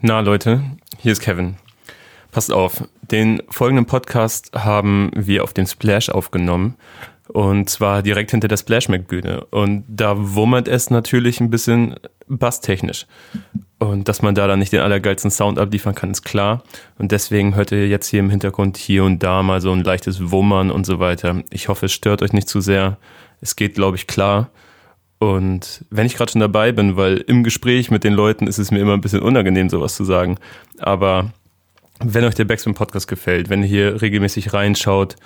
Na Leute, hier ist Kevin. Passt auf, den folgenden Podcast haben wir auf dem Splash aufgenommen. Und zwar direkt hinter der Splash-Mac-Bühne. Und da wummert es natürlich ein bisschen basstechnisch. Und dass man da dann nicht den allergeilsten Sound abliefern kann, ist klar. Und deswegen hört ihr jetzt hier im Hintergrund hier und da mal so ein leichtes Wummern und so weiter. Ich hoffe, es stört euch nicht zu sehr. Es geht, glaube ich, klar. Und wenn ich gerade schon dabei bin, weil im Gespräch mit den Leuten ist es mir immer ein bisschen unangenehm, sowas zu sagen. Aber wenn euch der Backspin Podcast gefällt, wenn ihr hier regelmäßig reinschaut,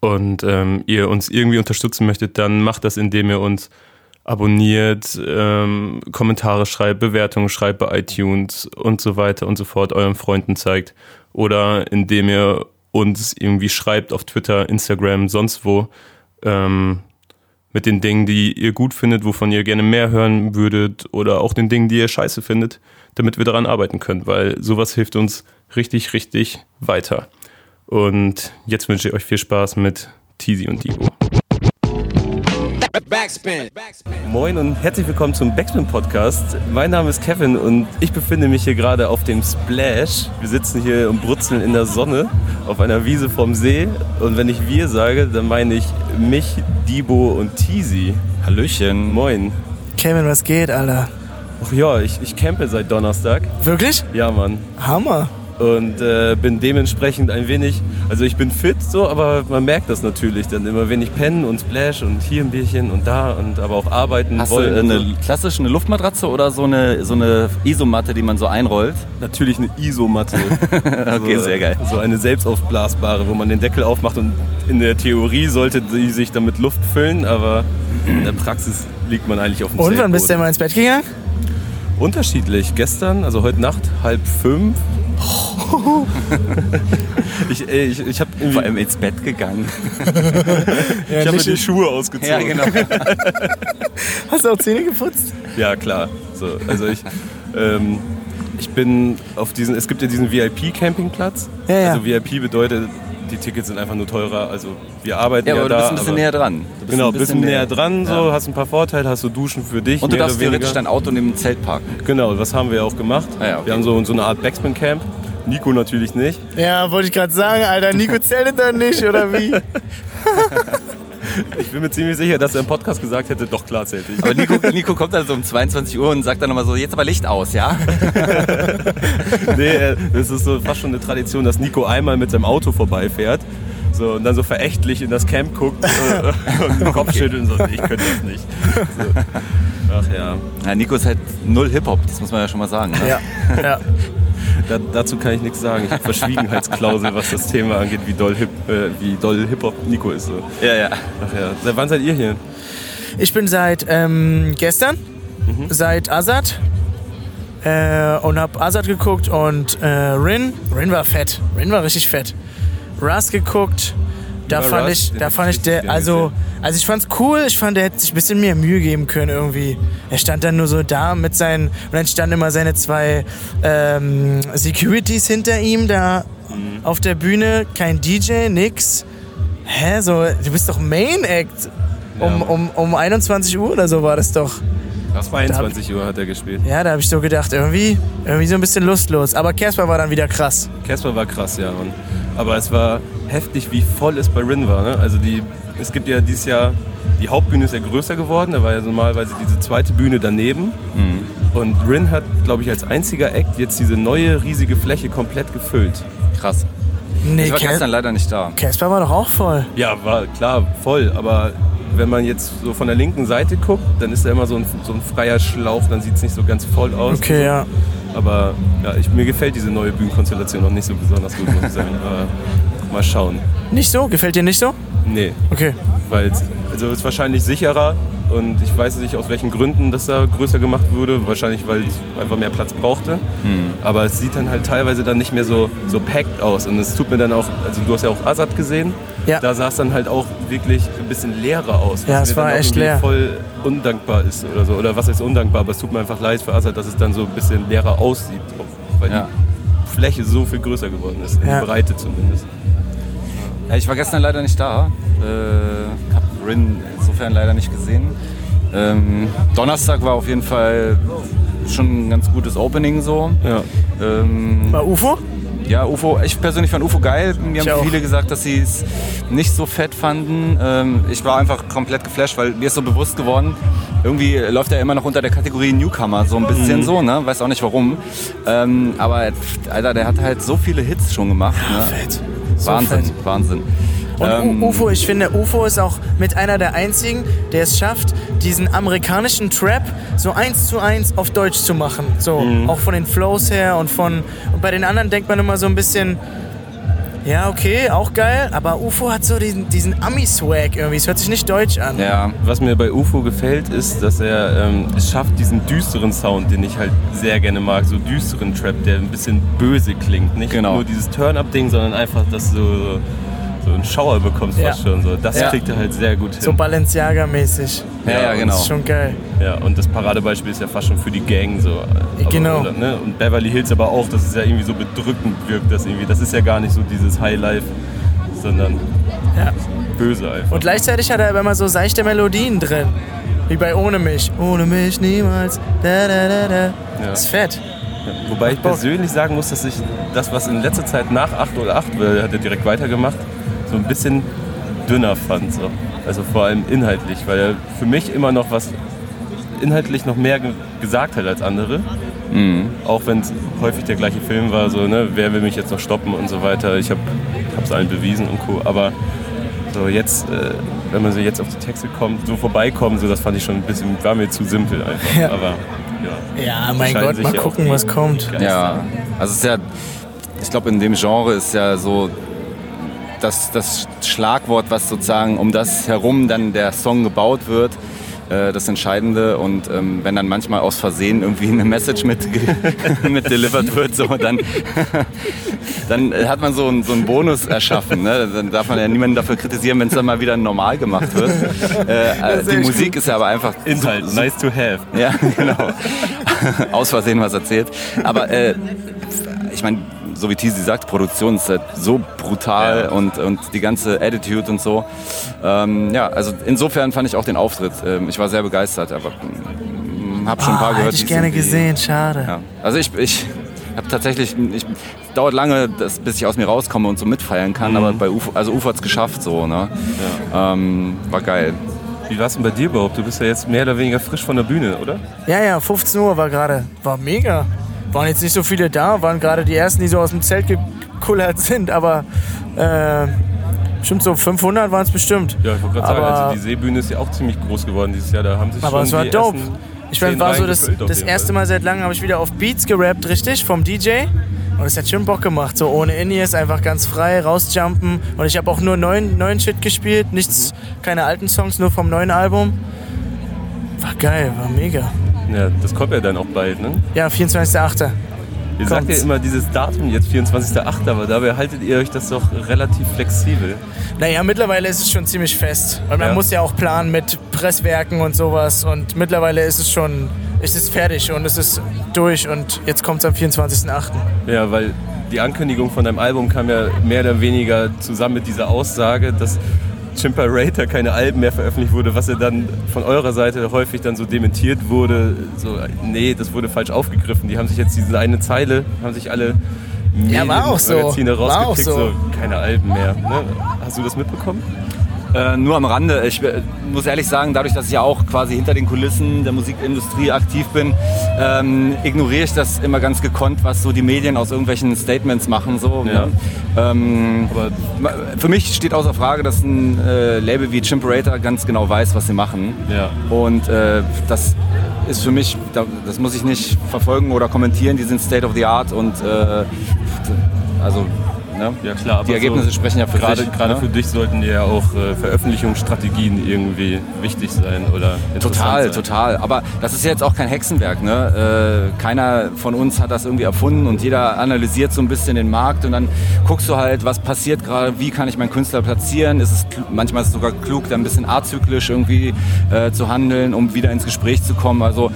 und ähm, ihr uns irgendwie unterstützen möchtet, dann macht das, indem ihr uns abonniert, ähm, Kommentare schreibt, Bewertungen schreibt bei iTunes und so weiter und so fort, euren Freunden zeigt. Oder indem ihr uns irgendwie schreibt auf Twitter, Instagram, sonst wo, ähm, mit den Dingen, die ihr gut findet, wovon ihr gerne mehr hören würdet, oder auch den Dingen, die ihr scheiße findet, damit wir daran arbeiten können, weil sowas hilft uns richtig, richtig weiter. Und jetzt wünsche ich euch viel Spaß mit Teasy und Divo. Backspin. Moin und herzlich willkommen zum Backspin Podcast. Mein Name ist Kevin und ich befinde mich hier gerade auf dem Splash. Wir sitzen hier und brutzeln in der Sonne auf einer Wiese vom See. Und wenn ich wir sage, dann meine ich mich, Dibo und Teasy. Hallöchen. Moin. Kevin, was geht, Alter? Ach ja, ich, ich campe seit Donnerstag. Wirklich? Ja, Mann. Hammer und äh, bin dementsprechend ein wenig, also ich bin fit so, aber man merkt das natürlich dann immer wenig pennen und Splash und hier ein Bierchen und da und aber auch arbeiten Hast wollen. du eine so. klassische eine Luftmatratze oder so eine so eine Isomatte, die man so einrollt? Natürlich eine Isomatte. okay, so, sehr geil. So eine selbstaufblasbare, wo man den Deckel aufmacht und in der Theorie sollte sie sich damit Luft füllen, aber in der Praxis liegt man eigentlich auf dem Und wann bist du mal ins Bett gegangen? Unterschiedlich. Gestern, also heute Nacht, halb fünf. ich ich, ich habe vor allem ins Bett gegangen. ja, ich habe mir die Schuhe ausgezogen. Ja, genau. Hast du auch Zähne geputzt? Ja, klar. So, also ich, ähm, ich bin auf diesen, es gibt ja diesen VIP-Campingplatz. Ja, ja. Also VIP bedeutet, die Tickets sind einfach nur teurer. Also wir arbeiten ja, ja aber da. du bist ein bisschen näher dran. genau, ein bisschen, näher, näher dran, so, ja. hast ein paar Vorteile, hast du Duschen für dich. Und du darfst theoretisch dein Auto neben dem Zelt parken. Genau, das haben wir auch gemacht. Ah, ja, okay. Wir haben so, so eine Art Backspin-Camp. Nico natürlich nicht. Ja, wollte ich gerade sagen, Alter, Nico zeltet da nicht, oder wie? Ich bin mir ziemlich sicher, dass er im Podcast gesagt hätte, doch klar zählt ich. Aber Nico, Nico kommt dann so um 22 Uhr und sagt dann nochmal so, jetzt aber Licht aus, ja? nee, das ist so fast schon eine Tradition, dass Nico einmal mit seinem Auto vorbeifährt so, und dann so verächtlich in das Camp guckt und den Kopf schüttelt und so, ich könnte das nicht. So. Ach ja. ja. Nico ist halt null Hip-Hop, das muss man ja schon mal sagen. Ne? Ja, ja. Da, dazu kann ich nichts sagen. Ich habe Verschwiegenheitsklausel, was das Thema angeht, wie doll, Hip, äh, wie doll Hip-Hop Nico ist. So. Ja, ja. Ach ja. Seit wann seid ihr hier? Ich bin seit ähm, gestern, mhm. seit Azad. Äh, und hab Azad geguckt und äh, Rin. Rin war fett. Rin war richtig fett. Russ geguckt. Da fand Russ, ich, da fand ich der, also, also ich fand's cool. Ich fand, er hätte sich ein bisschen mehr Mühe geben können irgendwie. Er stand dann nur so da mit seinen, und dann standen immer seine zwei ähm, Securities hinter ihm da mhm. auf der Bühne. Kein DJ, nix. Hä, so, du bist doch Main Act. Um, um, um 21 Uhr oder so war das doch. 22 Uhr hat er gespielt. Ja, da habe ich so gedacht, irgendwie, irgendwie so ein bisschen lustlos. Aber Casper war dann wieder krass. Casper war krass, ja. Und aber es war heftig, wie voll es bei Rin war. Ne? Also die, es gibt ja dieses Jahr, die Hauptbühne ist ja größer geworden, da war ja normalerweise diese zweite Bühne daneben. Mhm. Und Rin hat, glaube ich, als einziger Act jetzt diese neue riesige Fläche komplett gefüllt. Krass. Nee, ich war Cas gestern leider nicht da. Casper war doch auch voll. Ja, war klar voll, aber wenn man jetzt so von der linken Seite guckt, dann ist da immer so ein, so ein freier Schlauch, dann sieht es nicht so ganz voll aus. Okay, ja. Aber ja, ich, mir gefällt diese neue Bühnenkonstellation noch nicht so besonders gut, muss ich sagen. Aber mal schauen. Nicht so? Gefällt dir nicht so? Nee. Okay. Weil also es ist wahrscheinlich sicherer und ich weiß nicht, aus welchen Gründen das da größer gemacht wurde. Wahrscheinlich, weil es einfach mehr Platz brauchte. Hm. Aber es sieht dann halt teilweise dann nicht mehr so, so packed aus. Und es tut mir dann auch, also du hast ja auch Azad gesehen. Ja. Da sah es dann halt auch wirklich ein bisschen leerer aus. Ja, es war echt leer. voll undankbar ist oder so. Oder was ist undankbar? Aber es tut mir einfach leid für Azad, dass es dann so ein bisschen leerer aussieht. Weil ja. die Fläche so viel größer geworden ist. Ja. In Breite zumindest. Ja, ich war gestern leider nicht da. Äh, hab Rin insofern leider nicht gesehen. Ähm, Donnerstag war auf jeden Fall schon ein ganz gutes Opening so. Ja. Ähm, War UFO? Ja, UFO, ich persönlich fand UFO geil. Mir Ich haben auch. viele gesagt, dass sie es nicht so fett fanden. Ähm, ich war einfach komplett geflasht, weil mir ist so bewusst geworden, irgendwie läuft er immer noch unter der Kategorie Newcomer, so ein bisschen so, ne? Weiß auch nicht warum. Ähm, aber Alter, der hat halt so viele Hits schon gemacht. ne? Fett. So Wahnsinn, fett. Wahnsinn. Und Ähm, UFO, ich finde, UFO ist auch mit einer der einzigen, der es schafft, diesen amerikanischen Trap so eins zu eins auf Deutsch zu machen. So, Mhm. auch von den Flows her und von. Und bei den anderen denkt man immer so ein bisschen. Ja, okay, auch geil, aber UFO hat so diesen, diesen Ami-Swag irgendwie. Es hört sich nicht deutsch an. Ja, Was mir bei UFO gefällt, ist, dass er ähm, es schafft, diesen düsteren Sound, den ich halt sehr gerne mag, so düsteren Trap, der ein bisschen böse klingt. Nicht Genau. nur dieses Turn-Up-Ding, sondern einfach, dass du so einen Schauer bekommst Ja. fast schon. So. Das Ja. kriegt er halt sehr gut So hin. Balenciaga-mäßig. ja, ja, genau. Das ist schon geil. Ja, und das Paradebeispiel ist ja fast schon für die Gang so. Aber, Genau. Oder, ne? Und Beverly Hills aber auch, dass es ja irgendwie so bedrückend wirkt, das irgendwie. Das ist ja gar nicht so dieses Highlife, sondern Ja. böse einfach. Und gleichzeitig hat er aber immer so seichte Melodien drin. Wie bei Ohne mich. Ohne mich niemals. Da, da, da, da. Ja. Das ist fett. Wobei ich persönlich sagen muss, dass ich das, was in letzter Zeit nach 8 oder 8, weil er hat ja direkt weitergemacht, so ein bisschen dünner fand. So. Also vor allem inhaltlich, weil er für mich immer noch was inhaltlich noch mehr ge gesagt hat als andere. Auch wenn es häufig der gleiche Film war, so, ne, wer will mich jetzt noch stoppen und so weiter. Ich habe es allen bewiesen und Co. Aber so jetzt, äh, wenn man so jetzt auf die Texte kommt, so vorbeikommen, so das fand ich schon ein bisschen, war mir zu simpel einfach. Ja. Aber ja. Ja, mein Scheinen Gott, sich mal gucken, was kommt. Ja, also es ist ja, ich glaube in dem Genre ist ja so das, das Schlagwort, was sozusagen um das herum dann der Song gebaut wird, äh, das Entscheidende. Und ähm, wenn dann manchmal aus Versehen irgendwie eine Message mit, mit delivered wird, so, dann, dann hat man so einen, so einen Bonus erschaffen. Ne? Dann darf man ja niemanden dafür kritisieren, wenn es dann mal wieder normal gemacht wird. Äh, äh, die Musik ist ja aber einfach Inhalt, nice to have. ja, genau. Aus Versehen was erzählt. Aber äh, ich meine, so wie Tizi sagt, Produktion ist halt so brutal Ja. und, und die ganze Attitude und so. Ähm, ja, also insofern fand ich auch den Auftritt. Ähm, ich war sehr begeistert, aber mm, habe schon ein paar Ah, gehört. hätte ich gerne gesehen, schade. Ja. Also ich, ich habe tatsächlich, ich, dauert lange, das, bis ich aus mir rauskomme und so mitfeiern kann, aber bei UFO, also UFO hat es geschafft so, ne? Ähm, war geil. Wie war es denn bei dir überhaupt? Du bist ja jetzt mehr oder weniger frisch von der Bühne, oder? Ja, ja, 15 Uhr war gerade. War mega. Waren jetzt nicht so viele da, waren gerade die ersten, die so aus dem Zelt gekullert sind, aber äh, bestimmt so 500 waren es bestimmt. Ja, ich wollte gerade sagen, Aber- also die Seebühne ist ja auch ziemlich groß geworden dieses Jahr. Da haben sich Aber schon es war die dope. ersten Ich mein, zehn war so das, das erste. Mal seit langem habe ich wieder auf Beats gerappt, richtig, vom DJ. Und es hat schon Bock gemacht, so ohne In-Ears, einfach ganz frei rausjumpen. Und ich habe auch nur neuen, neuen Shit gespielt, nichts, keine alten Songs, nur vom neuen Album. War geil, war mega. Ja, das kommt ja dann auch bald, ne? Ja, 24.8. Ihr sagt ja Kommt's. immer dieses Datum jetzt 24.08., aber dabei haltet ihr euch das doch relativ flexibel. Naja, mittlerweile ist es schon ziemlich fest. Und man Ja. muss ja auch planen mit Presswerken und sowas. Und mittlerweile ist es schon, ist es fertig und es ist durch. Und jetzt kommt es am 24.8. Ja, weil die Ankündigung von deinem Album kam ja mehr oder weniger zusammen mit dieser Aussage, dass Chimpa Rater keine Alben mehr veröffentlicht wurde, was ja dann von eurer Seite häufig dann so dementiert wurde. So, nee, das wurde falsch aufgegriffen. Die haben sich jetzt diese eine Zeile, haben sich alle Ja, war auch so. Medienmagazine War auch so. so. keine Alben mehr. Ne? Hast du das mitbekommen? Äh, nur am Rande. Ich äh, muss ehrlich sagen, dadurch, dass ich ja auch quasi hinter den Kulissen der Musikindustrie aktiv bin, ähm, ignoriere ich das immer ganz gekonnt, was so die Medien aus irgendwelchen Statements machen. So, Ja. ne? ähm, Aber für mich steht außer Frage, dass ein äh, Label wie Chimperator ganz genau weiß, was sie machen. Ja. Und äh, das ist für mich, da- das muss ich nicht verfolgen oder kommentieren. Die sind State of the Art und also ne? Ja klar, aber die Ergebnisse so sprechen ja für gerade, sich. Gerade ne? für dich sollten ja auch äh, Veröffentlichungsstrategien irgendwie wichtig sein oder interessant Total, sein. total. Aber das ist jetzt auch kein Hexenwerk. Ne? Äh, keiner von uns hat das irgendwie erfunden und jeder analysiert so ein bisschen den Markt und dann guckst du halt, was passiert gerade, wie kann ich meinen Künstler platzieren. Ist es manchmal ist es sogar klug, da ein bisschen azyklisch irgendwie äh, zu handeln, um wieder ins Gespräch zu kommen. Also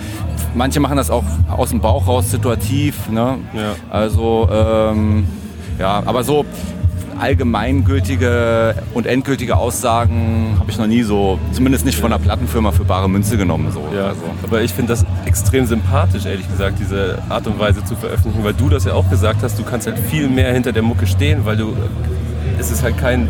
manche machen das auch aus dem Bauch raus situativ. Ne? Ja. Also ähm, ja, aber so allgemeingültige und endgültige Aussagen habe ich noch nie so, zumindest nicht von einer Plattenfirma für bare Münze genommen. So. Ja, also. aber ich finde das extrem sympathisch, ehrlich gesagt, diese Art und Weise zu veröffentlichen, weil du das ja auch gesagt hast, du kannst halt viel mehr hinter der Mucke stehen, weil du, es ist halt kein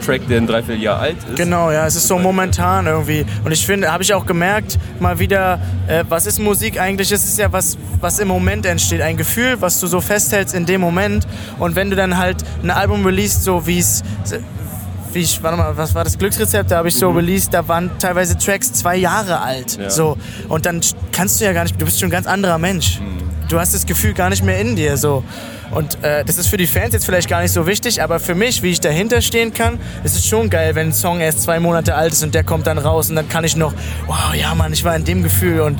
Track, der ein Dreivierteljahr alt ist. Genau, ja, es ist so momentan irgendwie. Und ich finde, habe ich auch gemerkt, mal wieder, äh, was ist Musik eigentlich? Es ist ja was, was im Moment entsteht, ein Gefühl, was du so festhältst in dem Moment. Und wenn du dann halt ein Album releast, so wie es wie ich, warte mal, was war das Glücksrezept? Da habe ich so mhm. released, da waren teilweise Tracks zwei Jahre alt. Ja. So. Und dann kannst du ja gar nicht, du bist schon ein ganz anderer Mensch. Mhm. Du hast das Gefühl gar nicht mehr in dir. So. Und äh, das ist für die Fans jetzt vielleicht gar nicht so wichtig, aber für mich, wie ich dahinter stehen kann, ist es schon geil, wenn ein Song erst zwei Monate alt ist und der kommt dann raus und dann kann ich noch, wow, ja Mann, ich war in dem Gefühl und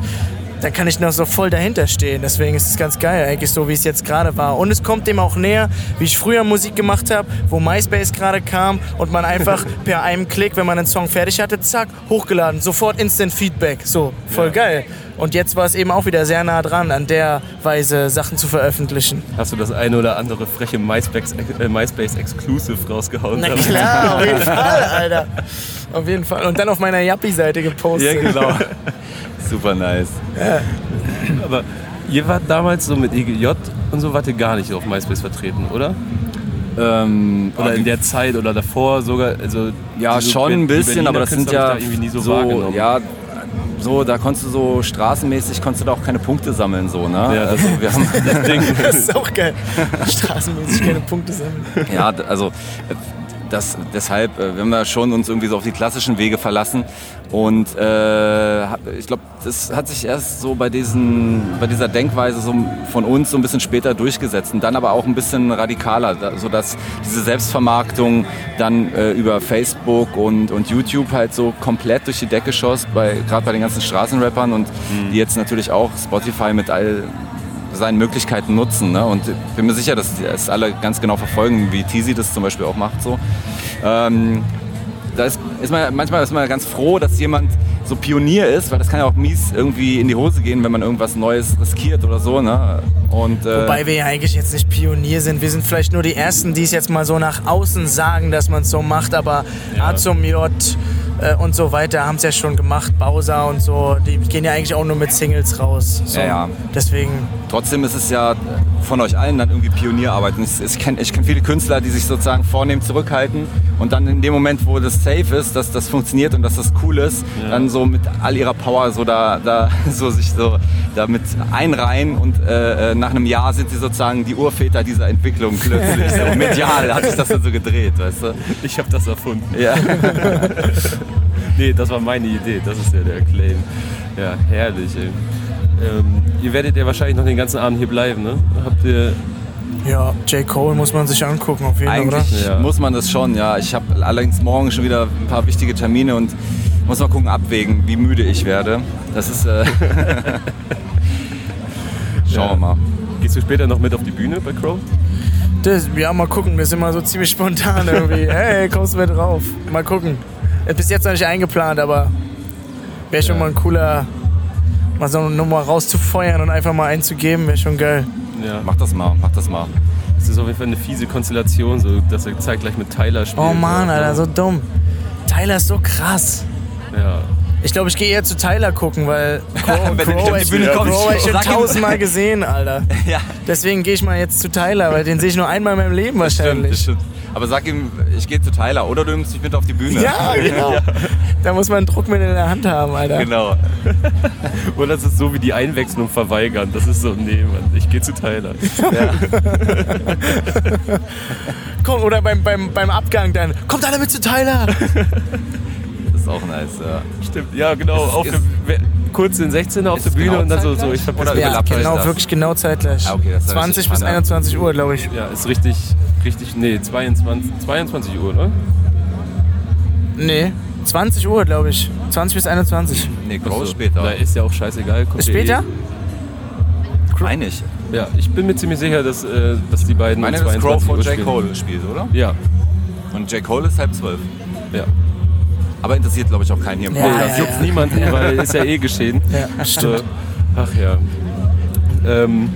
dann kann ich noch so voll dahinter stehen. Deswegen ist es ganz geil, eigentlich so, wie es jetzt gerade war. Und es kommt dem auch näher, wie ich früher Musik gemacht habe, wo MySpace gerade kam und man einfach per einem Klick, wenn man einen Song fertig hatte, zack, hochgeladen, sofort Instant Feedback. So, voll ja. geil. Und jetzt war es eben auch wieder sehr nah dran, an der Weise Sachen zu veröffentlichen. Hast du das eine oder andere freche MySpace, äh, MySpace Exclusive rausgehauen? Na klar, auf jeden Fall, Alter. Auf jeden Fall. Und dann auf meiner Yappi-Seite gepostet. Ja, genau. Super nice. Ja. Aber ihr wart damals so mit EGJ und so wart ihr gar nicht auf MySpace vertreten, oder? Ähm, oder in der Zeit oder davor sogar, also ja schon ein bisschen, aber das sind ja da so, so ja so, da konntest du so straßenmäßig konntest du da auch keine Punkte sammeln, so, ne? Ja, also wir haben das ist auch geil. Straßenmäßig keine Punkte sammeln. Ja, also das, deshalb, äh, wir haben ja schon uns irgendwie so auf die klassischen Wege verlassen. Und äh, ich glaube, das hat sich erst so bei, diesen, bei dieser Denkweise so von uns so ein bisschen später durchgesetzt. Und dann aber auch ein bisschen radikaler, sodass diese Selbstvermarktung dann äh, über Facebook und, und YouTube halt so komplett durch die Decke schoss, gerade bei den ganzen Straßenrappern und mhm. die jetzt natürlich auch Spotify mit all seinen Möglichkeiten nutzen. Ne? Und ich bin mir sicher, dass es alle ganz genau verfolgen, wie Tizi das zum Beispiel auch macht. So. Ähm, da ist, ist man, manchmal ist man ganz froh, dass jemand so Pionier ist, weil das kann ja auch mies irgendwie in die Hose gehen, wenn man irgendwas Neues riskiert oder so. Ne? Und, äh Wobei wir ja eigentlich jetzt nicht Pionier sind. Wir sind vielleicht nur die Ersten, die es jetzt mal so nach außen sagen, dass man es so macht. Aber ja. A zum J äh, und so weiter haben es ja schon gemacht. Bowser und so, die gehen ja eigentlich auch nur mit Singles raus. So. Ja, ja. Deswegen. Trotzdem ist es ja von euch allen dann irgendwie Pionierarbeit. Ich kenne ich kenn viele Künstler, die sich sozusagen vornehm zurückhalten und dann in dem Moment, wo das safe ist, dass das funktioniert und dass das cool ist, ja. dann so mit all ihrer Power so da, da so sich so damit einreihen und äh, äh nach einem Jahr sind sie sozusagen die Urväter dieser Entwicklung plötzlich. so medial hat sich das dann so gedreht, weißt du? Ich habe das erfunden. Ja. nee, das war meine Idee, das ist ja der Claim. Ja, herrlich, ey. Ähm, ihr werdet ja wahrscheinlich noch den ganzen Abend hier bleiben, ne? Habt ihr ja, J. Cole muss man sich angucken auf jeden Fall. Eigentlich ja. muss man das schon, ja. Ich habe allerdings morgen schon wieder ein paar wichtige Termine und muss mal gucken, abwägen, wie müde ich werde. Das ist. Äh Schauen ja. wir mal. Gehst du später noch mit auf die Bühne bei Crow? Das, ja, mal gucken. Wir sind mal so ziemlich spontan irgendwie. hey, kommst du mit drauf? Mal gucken. Bis jetzt noch nicht eingeplant, aber wäre schon ja. mal ein cooler, mal so eine Nummer rauszufeuern und einfach mal einzugeben, wäre schon geil. Ja. Mach das mal, mach das mal. Das ist auf jeden Fall eine fiese Konstellation, so, dass er zeitgleich mit Tyler spielt. Oh Mann, Alter, so dumm. Tyler ist so krass. Ja. Ich glaube, ich gehe eher zu Tyler gucken, weil Crow, Crow, ich, bin, Crow ich schon tausendmal gesehen, Alter. ja. Deswegen gehe ich mal jetzt zu Tyler, weil den sehe ich nur einmal in meinem Leben wahrscheinlich. Das stimmt, das stimmt. Aber sag ihm, ich gehe zu Tyler oder du nimmst mich mit auf die Bühne. Ja, genau. ja. Da muss man einen Druckmittel in der Hand haben, Alter. Genau. oder das ist so wie die Einwechslung verweigern. Das ist so, nee, Mann, ich gehe zu Tyler. Ja. Komm, oder beim, beim, beim Abgang dann, kommt alle mit zu Tyler. Das ist auch nice, ja. Stimmt, ja, genau. Auf der, kurz den 16er auf der Bühne genau und dann so, so ich Oder ja, genau, wirklich genau zeitgleich. Ah, okay, 20 bis 21 Uhr, glaube ich. Ja, ist richtig, richtig, nee, 22, 22 Uhr, oder? Nee, 20 Uhr, glaube ich. 20 bis 21. Nee, groß so. später. Da ist ja auch scheißegal. Ist später? Eh. Meine ich. Ja, ich bin mir ziemlich sicher, dass, äh, dass die beiden. Meine, dass Crow von J. Cole spielt, oder? Ja. Und J. Cole ist halb zwölf. Ja. Aber interessiert, glaube ich, auch keinen hier im Podcast. Ja, ja, juckt ja. niemanden, weil ist ja eh geschehen. Stimmt. Ach ja. Ähm,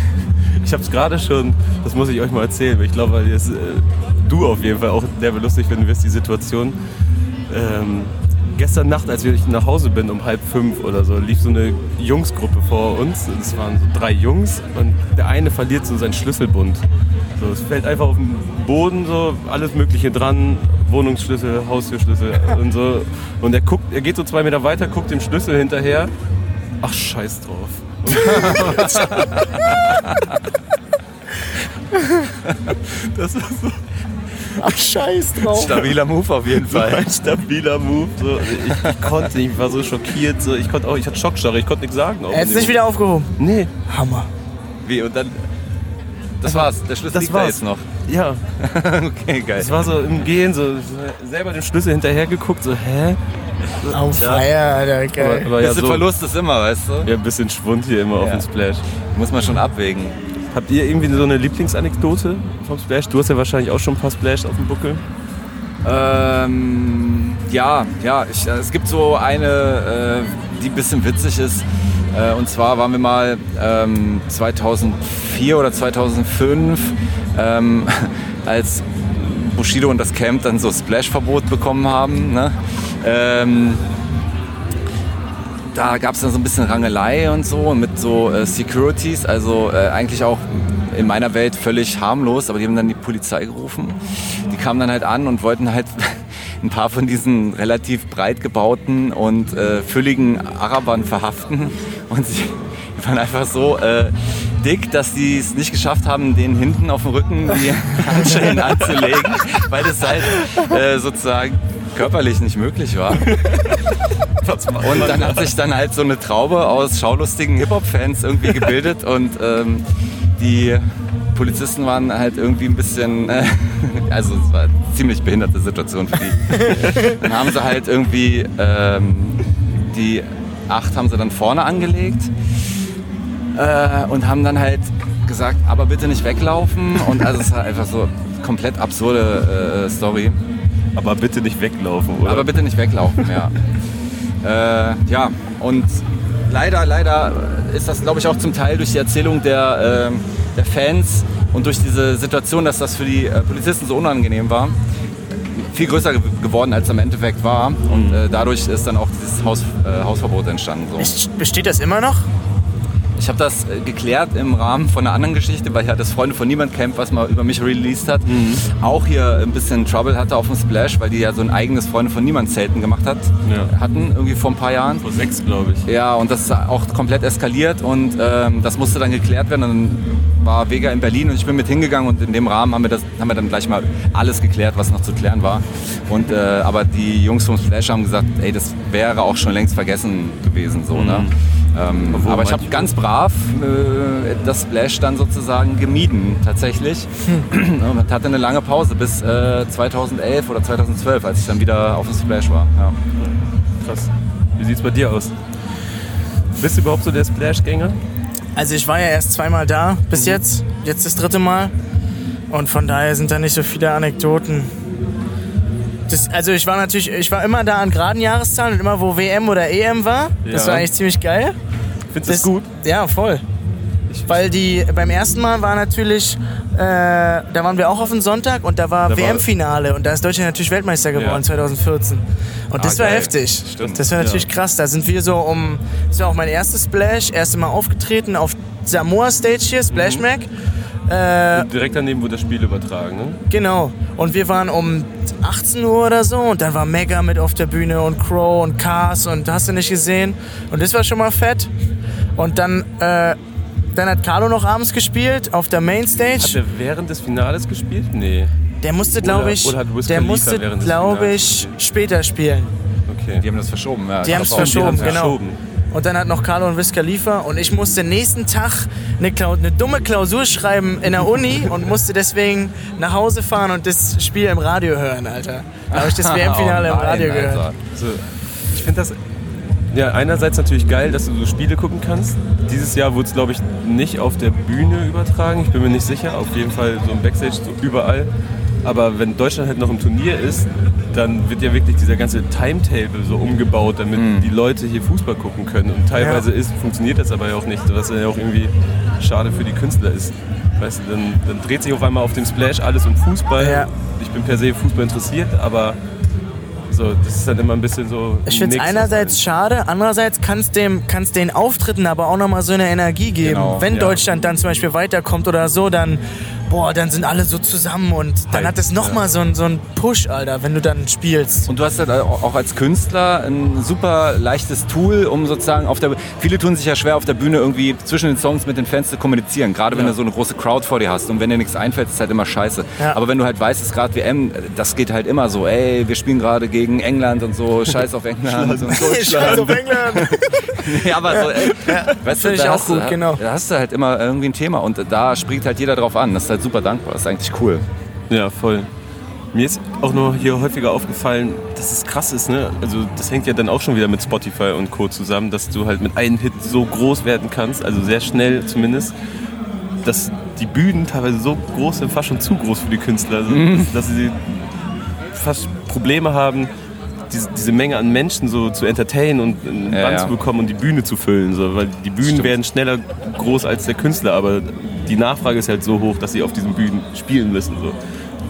ich habe es gerade schon, das muss ich euch mal erzählen, weil ich glaube, äh, du auf jeden Fall auch derbe lustig finden wirst, die Situation. Ähm, gestern Nacht, als ich nach Hause bin, um halb fünf oder so, lief so eine Jungsgruppe vor uns. Es waren so drei Jungs und der eine verliert so seinen Schlüsselbund. So, es fällt einfach auf den Boden, so alles Mögliche dran, Wohnungsschlüssel, Haustürschlüssel und so. Und er guckt, er geht so zwei Meter weiter, guckt dem Schlüssel hinterher. Ach, scheiß drauf. das ist so Ach, scheiß drauf. Stabiler Move auf jeden Fall. ein stabiler Move. So, ich, ich konnte nicht, ich war so schockiert. So, ich konnte auch, ich hatte Schockstarre, ich konnte nichts sagen. auch Er hat es in nicht wieder aufgehoben. Nee, Hammer. Wie, und dann. Das war's, der Schlüssel Das liegt da war's. jetzt noch. Ja. okay, geil. Es war so im Gehen, so selber den Schlüssel hinterher geguckt, so, hä? Auf Ja. Feier, Alter, Aber, geil. aber ja, Bisschen so, Verlust ist immer, weißt du? ja, ein bisschen Schwund hier immer auf Ja. dem Splash. Muss man schon abwägen. Habt ihr irgendwie so eine Lieblingsanekdote vom Splash? Du hast ja wahrscheinlich auch schon ein paar Splash auf dem Buckel. Ähm, ja, ja, ich, äh, es gibt so eine, äh, die ein bisschen witzig ist. Äh, und zwar waren wir mal ähm, 2004 oder 2005, ähm, als Bushido und das Camp dann so Splash-Verbot bekommen haben. Ne? Ähm, da gab es dann so ein bisschen Rangelei und so mit so äh, Securities, also äh, eigentlich auch in meiner Welt völlig harmlos, aber die haben dann die Polizei gerufen. Die kamen dann halt an und wollten halt ein paar von diesen relativ breit gebauten und äh, fülligen Arabern verhaften und sie waren einfach so äh, dick, dass die es nicht geschafft haben, denen hinten auf dem Rücken die Handschellen anzulegen, weil das halt äh, sozusagen körperlich nicht möglich war. Und dann hat sich dann halt so eine Traube aus schaulustigen Hip-Hop-Fans irgendwie gebildet und ähm, die Polizisten waren halt irgendwie ein bisschen, äh, also es war eine ziemlich behinderte Situation für die. Dann haben sie halt irgendwie ähm, die acht haben sie dann vorne angelegt äh, und haben dann halt gesagt, aber bitte nicht weglaufen und also es war einfach so komplett absurde äh, Story. Aber bitte nicht weglaufen, oder? Aber bitte nicht weglaufen, ja. äh, ja, und leider, leider ist das, glaube ich, auch zum Teil durch die Erzählung der, ähm, der Fans und durch diese Situation, dass das für die äh, Polizisten so unangenehm war, viel größer ge geworden, als es im Endeffekt war. Und äh, dadurch ist dann auch dieses Haus, äh, Hausverbot entstanden. So. Best- Besteht das immer noch? Ich habe das äh, geklärt im Rahmen von einer anderen Geschichte, weil ja das Freunde von Niemand Camp, was mal über mich released hat, auch hier ein bisschen Trouble hatte auf dem Splash, weil die ja so ein eigenes Freunde von Niemand Zelten gemacht hat, Ja. hatten irgendwie vor ein paar Jahren. Vor sechs, glaube ich. Ja, und das ist auch komplett eskaliert und ähm, das musste dann geklärt werden. Dann war Vega in Berlin und ich bin mit hingegangen und in dem Rahmen haben wir, das, haben wir dann gleich mal alles geklärt, was noch zu klären war. Und, äh, aber die Jungs vom Splash haben gesagt, ey, das wäre auch schon längst vergessen gewesen. So, ne? Ähm, aber ich habe ganz brav äh, das Splash dann sozusagen gemieden, tatsächlich. und hatte eine lange Pause bis äh, 2011 oder 2012, als ich dann wieder auf dem Splash war. Ja. Krass. Wie sieht's bei dir aus? Bist du überhaupt so der Splash-Gänger? Also ich war ja erst zweimal da bis jetzt. Jetzt das dritte Mal. Und von daher sind da nicht so viele Anekdoten. Das, also ich war natürlich, ich war immer da an geraden Jahreszahlen und immer wo WM oder EM war. Das Ja. war eigentlich ziemlich geil. Findest du das gut? Ja, voll. Weil die beim ersten Mal war natürlich, äh, da waren wir auch auf den Sonntag und da war Da war- WM-Finale und da ist Deutschland natürlich Weltmeister geworden Ja. 2014. Und das Ah, war geil. heftig. Stimmt. Das war natürlich Ja. krass. Da sind wir so um, das war auch mein erstes Splash, erste Mal aufgetreten auf Samoa Stage hier, Splash Mhm. Mac. Äh, Direkt daneben wurde das Spiel übertragen, ne? Genau. Und wir waren um 18 Uhr oder so und dann war Mega mit auf der Bühne und Crow und Cars und hast du nicht gesehen. Und das war schon mal fett. Und dann, äh, dann hat Carlo noch abends gespielt auf der Hat Mainstage. er während des Finales gespielt? Nee. Der musste, glaube ich, oder hat der musste, glaube ich, später spielen. Okay. Die haben das verschoben. Ja, Die haben es verschoben, genau. verschoben. Und dann hat noch Carlo und Wiz Khalifa und ich musste nächsten Tag eine, eine dumme Klausur schreiben in der Uni und musste deswegen nach Hause fahren und das Spiel im Radio hören, Alter. Da habe ich das WM-Finale im Oh nein, Radio Alter. gehört. So, ich finde das ja einerseits natürlich geil, dass du so Spiele gucken kannst. Dieses Jahr wurde es, glaube ich, nicht auf der Bühne übertragen. Ich bin mir nicht sicher. Auf jeden Fall so im Backstage, so überall. Aber wenn Deutschland halt noch im Turnier ist dann wird ja wirklich dieser ganze Timetable so umgebaut, damit Mhm. die Leute hier Fußball gucken können. Und teilweise Ja. ist, funktioniert das aber ja auch nicht, was ja auch irgendwie schade für die Künstler ist. Weißt du, dann, dann dreht sich auf einmal auf dem Splash alles um Fußball. Ja. Ich bin per se Fußball interessiert, aber so, das ist dann immer ein bisschen so. Ich finde es einerseits schade, andererseits kann es dem, kann's den Auftritten aber auch nochmal so eine Energie geben. Genau, Wenn ja. Deutschland dann zum Beispiel weiterkommt oder so, dann, boah, dann sind alle so zusammen und dann Halt, hat es nochmal ja. so einen so einen Push, Alter, wenn du dann spielst. Und du hast halt auch als Künstler ein super leichtes Tool, um sozusagen auf der viele tun sich ja schwer auf der Bühne irgendwie zwischen den Songs mit den Fans zu kommunizieren, gerade wenn Ja. du so eine große Crowd vor dir hast und wenn dir nichts einfällt, ist halt immer scheiße. Ja. Aber wenn du halt weißt, es ist gerade WM, das geht halt immer so, ey, wir spielen gerade gegen England und so, scheiß auf England und Scheiß auf England. ja, aber so, ey, weißt du, da hast du- gut, genau. Da hast du halt immer irgendwie ein Thema und da springt halt jeder drauf an. Das ist halt super dankbar, das ist eigentlich cool. Ja, voll. Mir ist auch noch hier häufiger aufgefallen, dass es krass ist, ne? Also das hängt ja dann auch schon wieder mit Spotify und Co. zusammen, dass du halt mit einem Hit so groß werden kannst, also sehr schnell zumindest, dass die Bühnen teilweise so groß sind, fast schon zu groß für die Künstler, also, Mhm. dass sie fast Probleme haben, diese, diese Menge an Menschen so zu entertainen und einen Ja, Band ja. zu bekommen und die Bühne zu füllen, so, weil die Bühnen Stimmt. werden schneller groß als der Künstler, aber die Nachfrage ist halt so hoch, dass sie auf diesen Bühnen spielen müssen. So.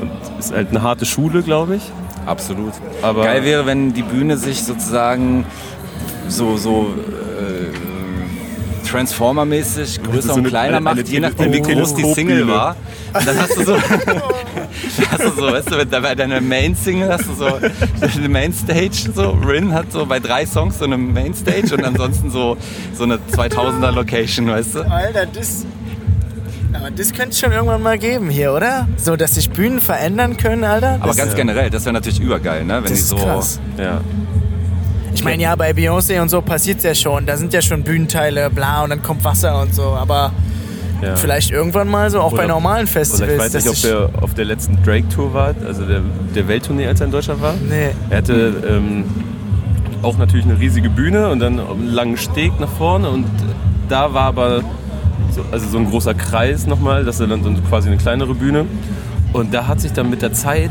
Und ist halt eine harte Schule, glaube ich. Absolut. Aber- Geil wäre, wenn die Bühne sich sozusagen so, so äh, Transformer-mäßig größer so und eine- kleiner eine- macht, eine je nachdem wie groß die Single war. Und dann hast du so, hast du so, weißt du, wenn- bei deiner Main-Single hast du so eine Main-Stage, so Rin hat so bei drei Songs so eine Main-Stage und ansonsten so, so eine 2000er-Location, weißt du? Alter, das. Aber das könnte es schon irgendwann mal geben hier, oder? So, dass sich Bühnen verändern können, Alter. Aber das, ganz generell, das wäre natürlich übergeil, ne? Wenn das die ist so. krass. Ja. Ich meine, ja, bei Beyoncé und so passiert es ja schon. Da sind ja schon Bühnenteile, bla, und dann kommt Wasser und so. Aber ja. vielleicht irgendwann mal so, auch bei Oder- normalen Oder Festivals. ich weiß nicht, ob dass der auf der letzten Drake-Tour war, also der, der Welttournee, als er in Deutschland war. Nee. Er hatte ähm, auch natürlich eine riesige Bühne und dann einen langen Steg nach vorne und da war aber so, also so ein großer Kreis nochmal, das ist dann so quasi eine kleinere Bühne. Und da hat sich dann mit der Zeit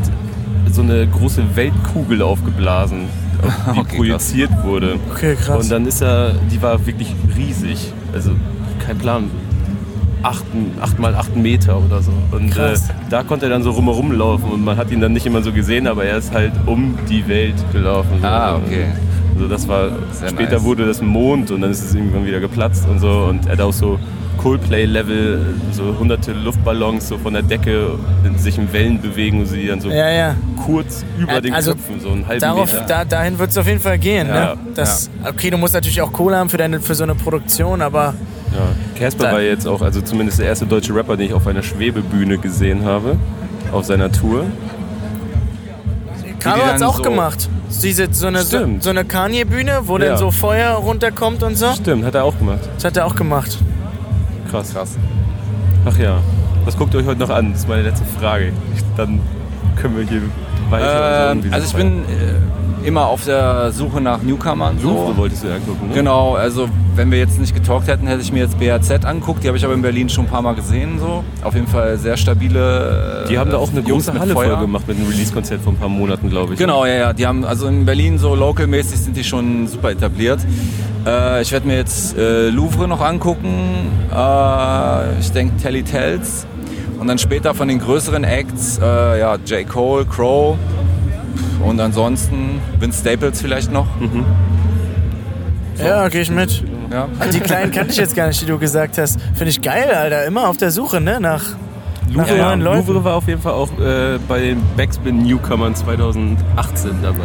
so eine große Weltkugel aufgeblasen, die Okay, projiziert wurde. Okay, krass. Und dann ist er, die war wirklich riesig, also kein Plan, acht, acht mal acht Meter oder so. Und äh, Krass. da konnte er dann so rumherum laufen und man hat ihn dann nicht immer so gesehen, aber er ist halt um die Welt gelaufen. So. Ah, okay. Also das war, Sehr später nice. wurde das Mond und dann ist es irgendwann wieder geplatzt und so und er hat auch so Coldplay-Level, so hunderte Luftballons so von der Decke in sich in Wellen bewegen und sie dann so ja, ja. kurz über Ja, den also Köpfen, so einen halben Darauf, Meter. da, dahin wird es auf jeden Fall gehen. Ja, ne? das, Okay, du musst natürlich auch Kohle haben für, deine, für so eine Produktion, aber Ja. Casper war jetzt auch, also zumindest der erste deutsche Rapper, den ich auf einer Schwebebühne gesehen habe, auf seiner Tour. Carlo hat es auch so- gemacht. Diese, so eine, so, so eine Kanye-Bühne, wo Ja. dann so Feuer runterkommt und so. Stimmt, hat er auch gemacht. Das hat er auch gemacht. Krass. Krass. Ach ja. Was guckt ihr euch heute noch an? Das ist meine letzte Frage. Dann können wir hier weiter. Ähm, also ich bin äh, immer auf der Suche nach Newcomern. Louvre So. wolltest du ja angucken, ne? Genau, also wenn wir jetzt nicht getalkt hätten, hätte ich mir jetzt BHZ anguckt. Die habe ich aber in Berlin schon ein paar Mal gesehen. So. Auf jeden Fall sehr stabile. äh, Die haben da auch eine Jungs große Halle voll gemacht mit einem Release-Konzert vor ein paar Monaten, glaube ich. Genau, ja, ja. Die haben also in Berlin so local-mäßig sind die schon super etabliert. Äh, ich werde mir jetzt äh, Louvre noch angucken. Äh, ich denke Telly Tells. Und dann später von den größeren Acts, äh, ja, J. Cole, Crow. Und ansonsten Vince Staples vielleicht noch. Ja, gehe ich mit. Ja. Die kleinen kannte ich jetzt gar nicht, die du gesagt hast. Finde ich geil, Alter. Immer auf der Suche, ne? Nach, Louvre, neuen Leuten. Louvre war auf jeden Fall auch äh, bei den Backspin Newcomern 2018 dabei.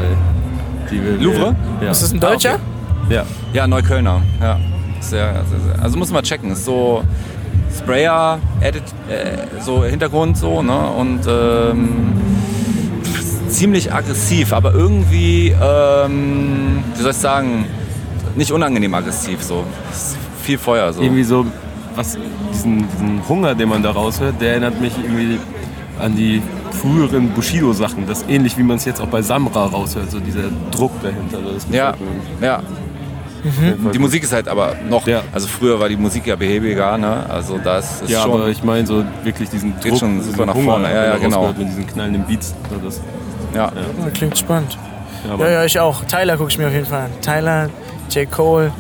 Die wir, Louvre? Ja. Ist das ein Deutscher? Ah, ja. Ja, Neuköllner. Ja. Sehr, sehr, sehr. Also muss man checken. Ist so Sprayer, Edit, äh, so Hintergrund so, ne? Und ähm, ziemlich aggressiv, aber irgendwie, ähm, wie soll ich sagen, nicht unangenehm aggressiv so. Ist viel Feuer so. Irgendwie so, was, diesen, diesen Hunger, den man da raushört, der erinnert mich irgendwie an die früheren Bushido-Sachen. Das ähnlich wie man es jetzt auch bei Samra raushört, so dieser Druck dahinter. Ja, ja. Fall Die. Musik ist halt aber noch, Ja. also früher war die Musik ja behäbiger, ne? Also das ist Ja, schon, aber ich meine so wirklich diesen Druck, schon super nach Hunger, vorne. Ja, ja, genau. Mit diesen knallenden Beats. So, das Ja. Ja, klingt spannend. Ja, Ja, ja, ich auch. Tyler gucke ich mir auf jeden Fall an. Tyler, J. Cole.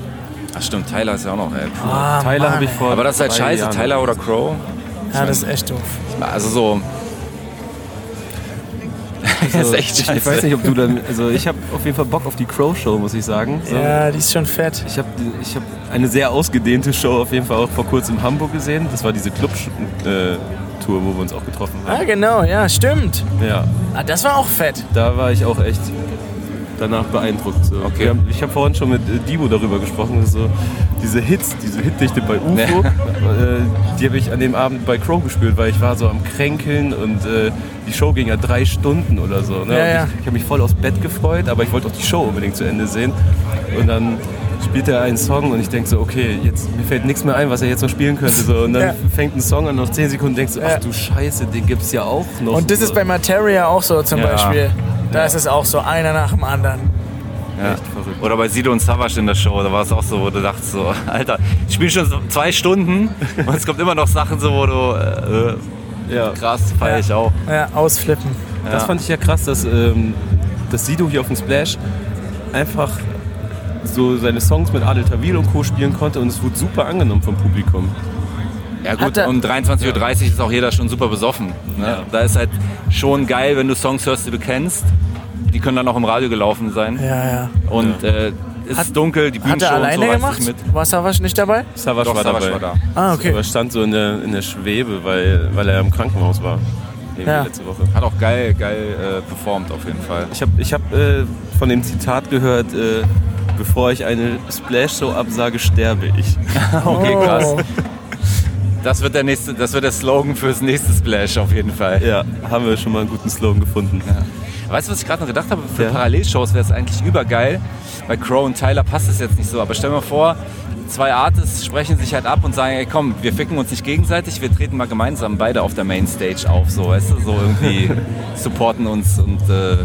Ach stimmt, Tyler ist ja auch noch, ey. Ah, Tyler habe ich vor. Aber das ist halt scheiße, Jahren- Tyler oder Crow. Ja, das ist echt doof. Also so. Das ist echt scheiße. Ich weiß nicht, ob du dann. Also, ich habe auf jeden Fall Bock auf die Crow-Show, muss ich sagen. So. Ja, die ist schon fett. Ich habe ich hab eine sehr ausgedehnte Show auf jeden Fall auch vor kurzem in Hamburg gesehen. Das war diese Club-Tour, wo wir uns auch getroffen Ah, haben. genau, ja, stimmt. Ja, Ah, das war auch fett. da war ich auch echt danach beeindruckt. So. Okay. Haben, ich habe vorhin schon mit äh, Divo darüber gesprochen, dass so diese Hits, diese Hitdichte bei UFO, Nee. äh, die habe ich an dem Abend bei Crow gespielt, weil ich war so am Kränkeln und äh, die Show ging ja drei Stunden oder so. Ne? Ja, ja. Ich, ich habe mich voll aufs Bett gefreut, aber ich wollte auch die Show unbedingt zu Ende sehen. Und dann spielt er einen Song und ich denke so, okay, jetzt mir fällt nichts mehr ein, was er jetzt noch spielen könnte. So. Und dann Ja. fängt ein Song an, nach zehn Sekunden denkst du, ach du Scheiße, den gibt's ja auch noch. Und das ist bei Materia auch so zum. Beispiel. Da ist es auch so, einer nach dem anderen. Ja. Echt verrückt. Oder bei Sido und Savage in der Show, da war es auch so, wo du dachtest so, Alter, ich spiele schon so zwei Stunden und es kommt immer noch Sachen so, wo du, äh, ja. krass, feier ich auch. Ja, ausflippen. Das fand ich ja krass, dass, ähm, dass Sido hier auf dem Splash einfach so seine Songs mit Adel Tawil und Co. spielen konnte und es wurde super angenommen vom Publikum. Ja gut, Hat er- um 23.30 Uhr ist auch jeder schon super besoffen. Ne? Ja. Da ist halt schon geil, wenn du Songs hörst, die du kennst. Die können dann auch im Radio gelaufen sein. Ja, ja. Und äh, es Hat- ist dunkel, die Hat Bühnenshow er und alleine so gemacht? mit. War Savas nicht dabei? Savage Doch, war dabei. war da. Ah, okay. Aber stand so in der, in der Schwebe, weil, weil er im Krankenhaus war. Ja. letzte Woche. Hat auch geil, geil äh, performt auf jeden Fall. Ich habe ich hab, äh, von dem Zitat gehört, äh, bevor ich eine Splash-Show absage, sterbe ich. Okay, krass. Das wird der nächste, das wird der Slogan fürs nächste Splash auf jeden Fall. Ja, haben wir schon mal einen guten Slogan gefunden. Weißt du, was ich gerade noch gedacht habe? Für Ja. Parallelshows wäre es eigentlich übergeil. Bei Crow und Tyler passt es jetzt nicht so, aber stell dir mal vor, zwei Artists sprechen sich halt ab und sagen, ey komm, wir ficken uns nicht gegenseitig, wir treten mal gemeinsam beide auf der Mainstage auf, so, weißt du, so irgendwie supporten uns und äh,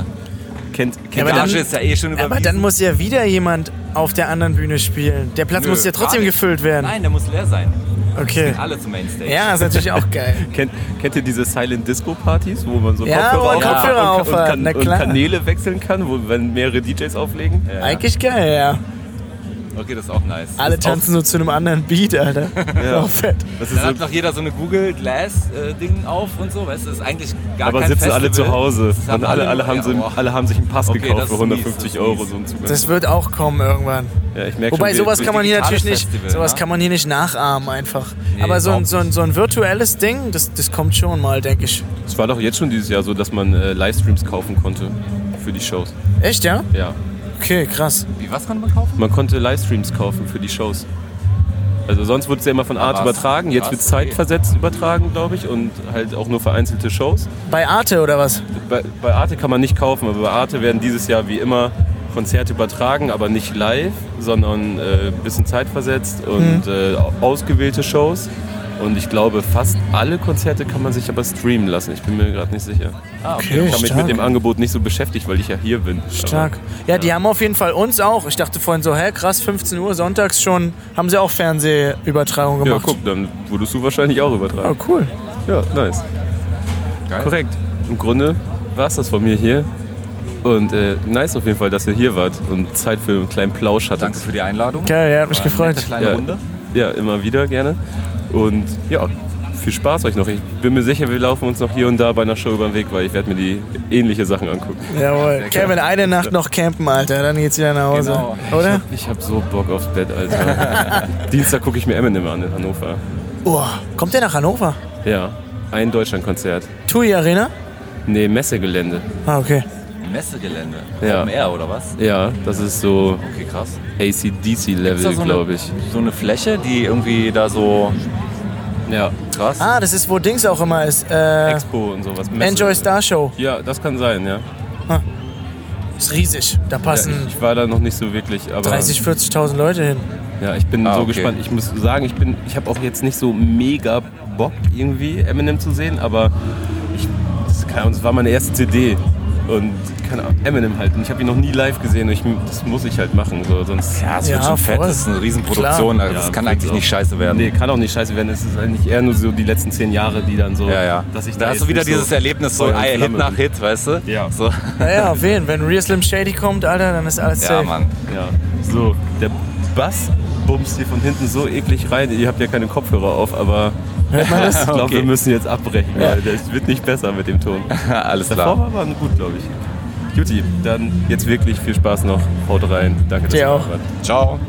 Kennt, Ja, kennt aber der dann- ist ja eh schon Aber überwiesen. dann muss ja wieder jemand auf der anderen Bühne spielen. Der Platz Nö, muss ja trotzdem gefüllt werden. Nein, der muss leer sein. Okay. Alle zum Mainstage. Ja, ist natürlich auch geil. Kennt, kennt ihr diese Silent Disco Partys, wo man so Ja, Kopfhörer, aufhat Kopfhörer und, und, kann, und. Kanäle wechseln kann, wo wenn mehrere DJs auflegen? Eigentlich geil, ja. Okay, das ist auch nice. Alle auch- tanzen so zu einem anderen Beat, Alter. Ja. Auch fett. Das ist Dann so, hat noch jeder so eine Google Glass äh, Ding auf und so, weißt du, das ist eigentlich gar aber kein sitzen Festival. alle zu Hause. Das Und haben alle, alle, haben ja, so, alle haben sich einen Pass Okay, gekauft das für ist mies, 150 das ist Euro. mies. So ein Zugang. Das wird auch kommen irgendwann. ja, ich merke Wobei schon, sowas kann man hier natürlich nicht, Festival, sowas ne? kann man hier nicht nachahmen einfach. Nee, Aber so ein, so, ein, so ein virtuelles Ding, das, das kommt schon mal, denke ich. Es war doch jetzt schon dieses Jahr so, dass man äh, Livestreams kaufen konnte für die Shows. Echt, ja? Ja. Okay, krass. Wie, was konnte man kaufen? Man konnte Livestreams kaufen für die Shows. Also sonst wurde es ja immer von Art was? übertragen, jetzt wird zeitversetzt übertragen, glaube ich, und halt auch nur vereinzelte Shows. Bei Arte oder was? Bei, bei Arte kann man nicht kaufen, aber bei Arte werden dieses Jahr wie immer Konzerte übertragen, aber nicht live, sondern äh, ein bisschen zeitversetzt und äh, ausgewählte Shows. Und ich glaube, fast alle Konzerte kann man sich aber streamen lassen. Ich bin mir gerade nicht sicher. Ah, Okay, Ich habe mich mit dem Angebot nicht so beschäftigt, weil ich ja hier bin. Stark. Ja, die haben auf jeden Fall uns auch. Ich dachte vorhin so, hä, krass, 15 Uhr sonntags schon, haben sie auch Fernsehübertragung Aber, ja, gemacht. guck, dann wurdest du wahrscheinlich auch Oh, übertragen. cool. Ja, nice. Geil. Korrekt. Im Grunde war es das von mir hier. Und äh, nice auf jeden Fall, dass ihr hier wart und Zeit für einen kleinen Plausch hattet. Danke für die Einladung. Geil, ja, hat mich War eine gefreut. nette kleine Ja. Runde. Ja, immer wieder gerne. Und ja, viel Spaß euch noch. Ich bin mir sicher, wir laufen uns noch hier und da bei einer Show über den Weg, weil ich werde mir die ähnliche Sachen angucken. Jawohl. Kevin, eine Nacht noch campen, Alter, dann geht's wieder nach Hause. Genau. Oder? Ich habe so Bock aufs Bett, Alter. Dienstag gucke ich mir Eminem an in Hannover. Oh, kommt der nach Hannover? Ja, ein Deutschlandkonzert. TUI Arena? Nee, Messegelände. Ah, okay. Messegelände. Ja. Open Air oder was? Ja, das ist so Okay, krass. ACDC Ist da Level, so glaube ich. so eine Fläche, die irgendwie da so Ja, krass. Ah, das ist, wo Dings auch immer ist. Äh, Expo und sowas. Messe. Enjoy Star Show. Ja, das kann sein, ja. Ist riesig. Da ja passen ich, ich war da noch nicht so wirklich, aber 30, 40.000 Leute hin. ja, ich bin Ah, so okay. gespannt. Ich muss sagen, ich bin, ich habe auch jetzt nicht so mega Bock irgendwie Eminem zu sehen, aber ich, das, keine Ahnung, das war meine erste CD und keine Ahnung, Eminem halt. Und ich habe ihn noch nie live gesehen und ich, das muss ich halt machen. So, sonst Ja, es Ja, wird schon fett, voll. das ist eine Riesenproduktion, also das Ja, kann eigentlich auch. nicht scheiße werden. Nee, kann auch nicht scheiße werden. Es ist eigentlich eher nur so die letzten zehn Jahre, die dann so. Ja, ja. Dass ich da hast jetzt du wieder dieses so Erlebnis, so Hit Flamme nach. Hit, weißt du? Ja. So. Naja, auf jeden. Wenn Real Slim Shady kommt, Alter, dann ist alles Ja, safe. Mann. Ja. So, der Bass bumst hier von hinten so eklig rein. Ihr habt ja keine Kopfhörer auf, aber Hört man das? ich glaube, Okay. wir müssen jetzt abbrechen, Ja. weil das wird nicht besser mit dem Ton. Alles Davor klar. war aber gut, glaube ich. Juti, dann jetzt wirklich viel Spaß noch. Haut rein. Danke, dass Dir ihr da auch. wart. Ciao.